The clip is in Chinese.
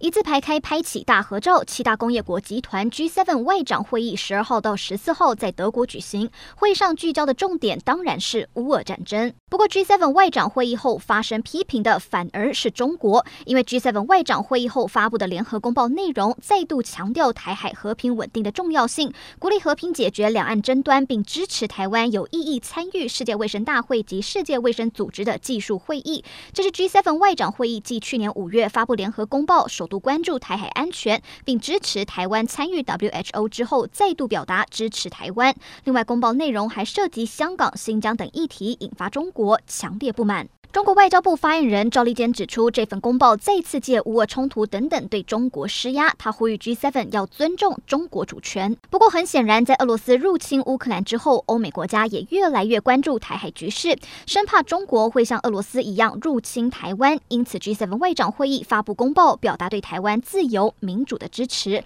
一字排开拍起大合照，七大工业国集团 G7 外长会议十二号到十四号在德国举行。会上聚焦的重点当然是乌俄战争。不过 G7 外长会议后发生批评的反而是中国，因为 G7 外长会议后发布的联合公报内容再度强调台海和平稳定的重要性，鼓励和平解决两岸争端，并支持台湾有意义参与世界卫生大会及世界卫生组织的技术会议。这是 G7 外长会议继去年五月发布联合公报首。度关注台海安全，并支持台湾参与 WHO 之后，再度表达支持台湾。另外，公报内容还涉及香港、新疆等议题，引发中国强烈不满。中国外交部发言人赵立坚指出，这份公报再次借乌俄冲突等等对中国施压，他呼吁 G7 要尊重中国主权。不过，很显然，在俄罗斯入侵乌克兰之后，欧美国家也越来越关注台海局势，生怕中国会像俄罗斯一样入侵台湾。因此，G7 外长会议发布公报，表达对台湾自由民主的支持。